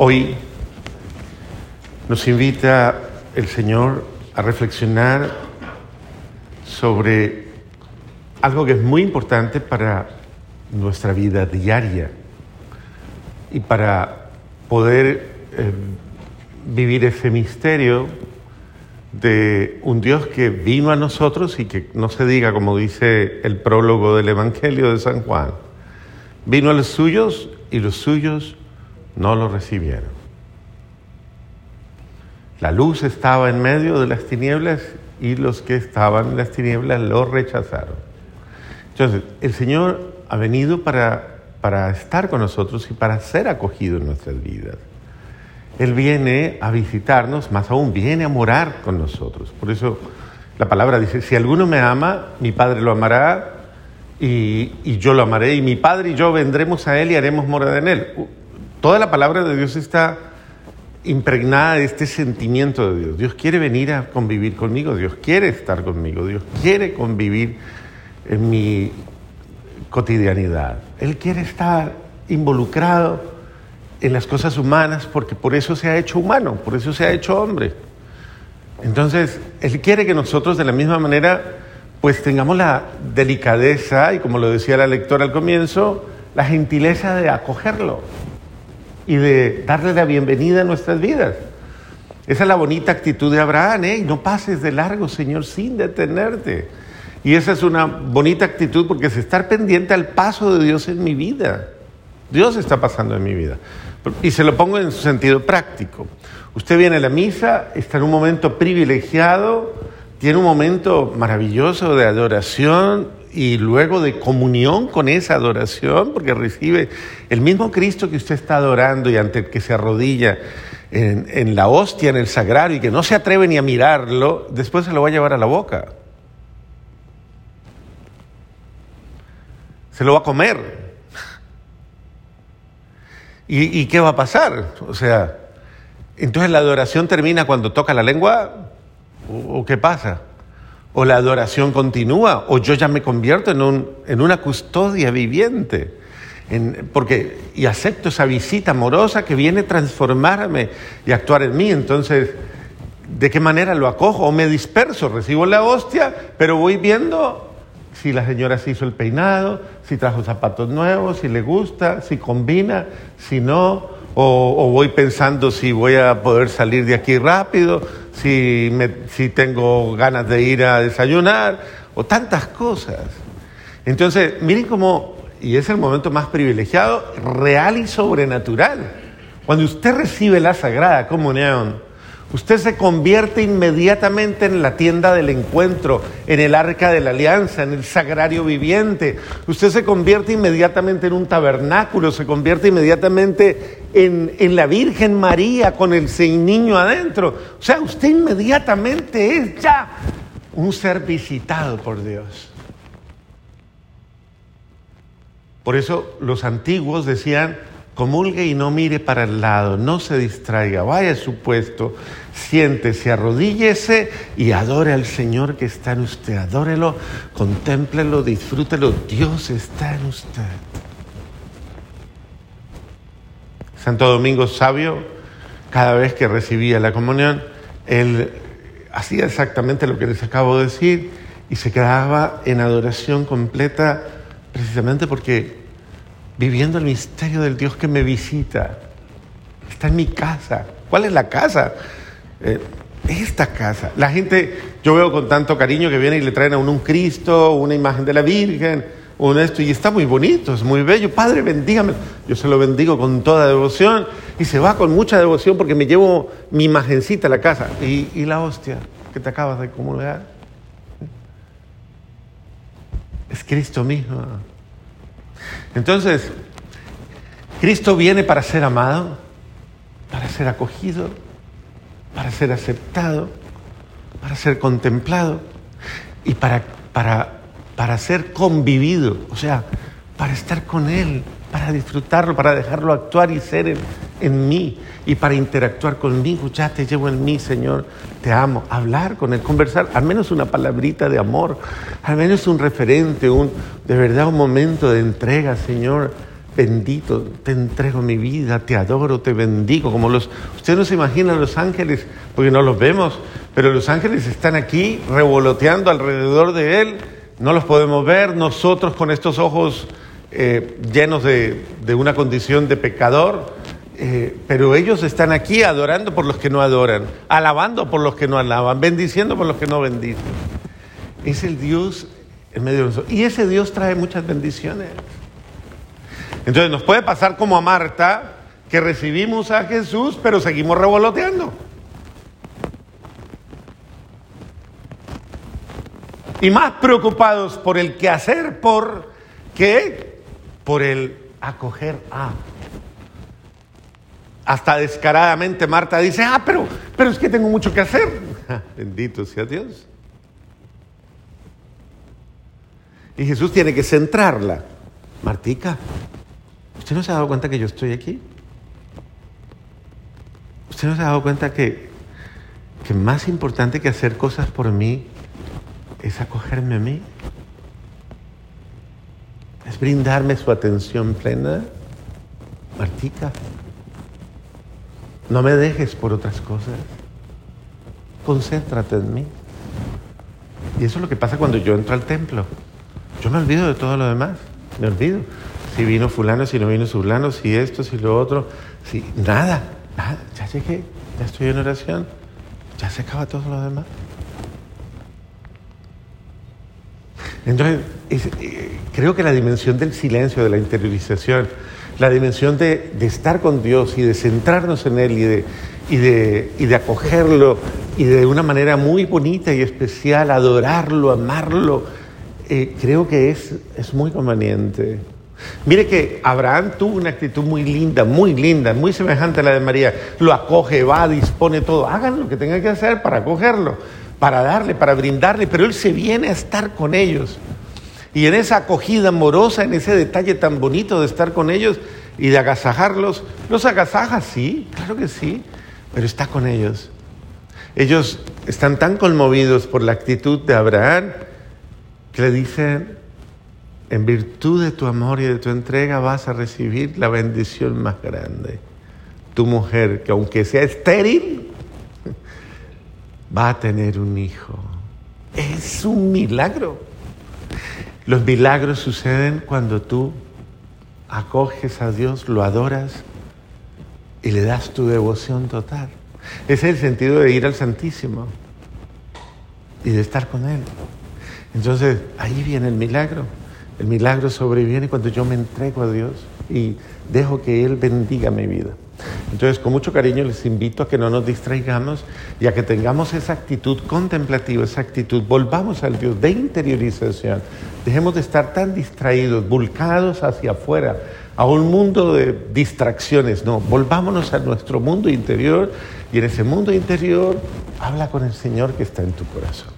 Hoy nos invita el Señor a reflexionar sobre algo que es muy importante para nuestra vida diaria y para poder eh, vivir ese misterio de un Dios que vino a nosotros y que no se diga como dice el prólogo del Evangelio de San Juan, vino a los suyos y los suyos no lo recibieron. La luz estaba en medio de las tinieblas y los que estaban en las tinieblas lo rechazaron. Entonces, el Señor ha venido para, para estar con nosotros y para ser acogido en nuestras vidas. Él viene a visitarnos, más aún viene a morar con nosotros. Por eso la palabra dice, si alguno me ama, mi Padre lo amará y, y, yo lo amaré y mi Padre y yo vendremos a Él y haremos morada en Él. Toda la palabra de Dios está impregnada de este sentimiento de Dios. Dios quiere venir a convivir conmigo, Dios quiere estar conmigo, Dios quiere convivir en mi cotidianidad. Él quiere estar involucrado en las cosas humanas porque por eso se ha hecho humano, por eso se ha hecho hombre. Entonces, Él quiere que nosotros de la misma manera pues tengamos la delicadeza y como lo decía la lectora al comienzo, la gentileza de acogerlo y de darle la bienvenida a nuestras vidas. Esa es la bonita actitud de Abraham, ¿eh? No pases de largo, Señor, sin detenerte. Y esa es una bonita actitud porque es estar pendiente al paso de Dios en mi vida. Dios está pasando en mi vida. Y se lo pongo en su sentido práctico. Usted viene a la misa, está en un momento privilegiado, tiene un momento maravilloso de adoración y luego de comunión con esa adoración, porque recibe el mismo Cristo que usted está adorando y ante el que se arrodilla en, la hostia, en el sagrario, y que no se atreve ni a mirarlo, después se lo va a llevar a la boca. Se lo va a comer. ¿Y, qué va a pasar? O sea, entonces la adoración termina cuando toca la lengua o, qué pasa? O la adoración continúa o yo ya me convierto en, un, en una custodia viviente. En, porque, y acepto esa visita amorosa que viene a transformarme y actuar en mí. Entonces, ¿de qué manera lo acojo? O me disperso, recibo la hostia, pero voy viendo si la señora se hizo el peinado, si trajo zapatos nuevos, si le gusta, si combina, si no, o, voy pensando si voy a poder salir de aquí rápido, si, si tengo ganas de ir a desayunar, o tantas cosas. Entonces, miren cómo, y es el momento más privilegiado, real y sobrenatural. Cuando usted recibe la Sagrada Comunión, Usted se convierte inmediatamente en la tienda del encuentro, en el arca de la alianza, en el sagrario viviente. Usted se convierte inmediatamente en un tabernáculo, se convierte inmediatamente en, en la Virgen María con el niño adentro. O sea, usted inmediatamente es ya un ser visitado por Dios. Por eso los antiguos decían, comulgue y no mire para el lado, no se distraiga, vaya a su puesto, siéntese, arrodíllese y adore al Señor que está en usted, adórelo, contémplelo, disfrútelo, Dios está en usted. Santo Domingo Sabio, cada vez que recibía la comunión, él hacía exactamente lo que les acabo de decir y se quedaba en adoración completa precisamente porque viviendo el misterio del Dios que me visita. Está en mi casa. ¿Cuál es la casa? Eh, esta casa. La gente, yo veo con tanto cariño que viene y le traen a uno un Cristo, una imagen de la Virgen, un esto, y está muy bonito, es muy bello. Padre, bendígame. Yo se lo bendigo con toda devoción y se va con mucha devoción porque me llevo mi imagencita a la casa. ¿Y, y la hostia que te acabas de comulgar? Es Cristo mismo. Entonces, Cristo viene para ser amado, para ser acogido, para ser aceptado, para ser contemplado y para, para, para ser convivido, o sea, para estar con Él, para disfrutarlo, para dejarlo actuar y ser en, en, mí y para interactuar conmigo. Ya te llevo en mí, Señor, te amo. Hablar con Él, conversar, al menos una palabrita de amor, al menos un referente, un, de verdad un momento de entrega, Señor. bendito, te entrego mi vida, te adoro, te bendigo, como los, usted no se imagina los ángeles, porque no los vemos, pero los ángeles están aquí revoloteando alrededor de Él, no los podemos ver, nosotros con estos ojos eh, llenos de, una condición de pecador, eh, pero ellos están aquí adorando por los que no adoran, alabando por los que no alaban, bendiciendo por los que no bendicen. Es el Dios en medio de nosotros. Y ese Dios trae muchas bendiciones. Entonces nos puede pasar como a Marta, que recibimos a Jesús, pero seguimos revoloteando. Y más preocupados por el quehacer, por qué, por el acoger a. Hasta descaradamente Marta dice, ah, pero, pero es que tengo mucho que hacer. Bendito sea Dios. Y Jesús tiene que centrarla. Martica, ¿usted no se ha dado cuenta que yo estoy aquí? ¿Usted no se ha dado cuenta que, que más importante que hacer cosas por mí es acogerme a mí? Es brindarme su atención plena. Martica, no me dejes por otras cosas. Concéntrate en mí. Y eso es lo que pasa cuando yo entro al templo. Yo me olvido de todo lo demás. Me olvido. Si vino fulano, si no vino fulano, si esto, si lo otro. Si nada, nada. Ya llegué, ya estoy en oración. Ya se acaba todo lo demás. Entonces, eh, creo que la dimensión del silencio, de la interiorización, la dimensión de, estar con Dios y de centrarnos en Él y de, y, de, y de acogerlo y de una manera muy bonita y especial, adorarlo, amarlo, eh, creo que es, es muy conveniente. Mire que Abraham tuvo una actitud muy linda, muy linda, muy semejante a la de María. Lo acoge, va, dispone todo. Hagan lo que tengan que hacer para acogerlo, para darle, para brindarle, pero él se viene a estar con ellos. Y en esa acogida amorosa, en ese detalle tan bonito de estar con ellos y de agasajarlos, los agasaja, sí, claro que sí, pero está con ellos. Ellos están tan conmovidos por la actitud de Abraham que le dicen, en virtud de tu amor y de tu entrega vas a recibir la bendición más grande. Tu mujer, que aunque sea estéril, va a tener un hijo. Es un milagro. Los milagros suceden cuando tú acoges a Dios, lo adoras y le das tu devoción total. Ese es el sentido de ir al Santísimo y de estar con Él. Entonces, ahí viene el milagro. El milagro sobreviene cuando yo me entrego a Dios y dejo que Él bendiga mi vida. Entonces, con mucho cariño les invito a que no nos distraigamos y a que tengamos esa actitud contemplativa, esa actitud, volvamos al Dios de interiorización. Dejemos de estar tan distraídos, volcados hacia afuera, a un mundo de distracciones. No, volvámonos a nuestro mundo interior y en ese mundo interior habla con el Señor que está en tu corazón.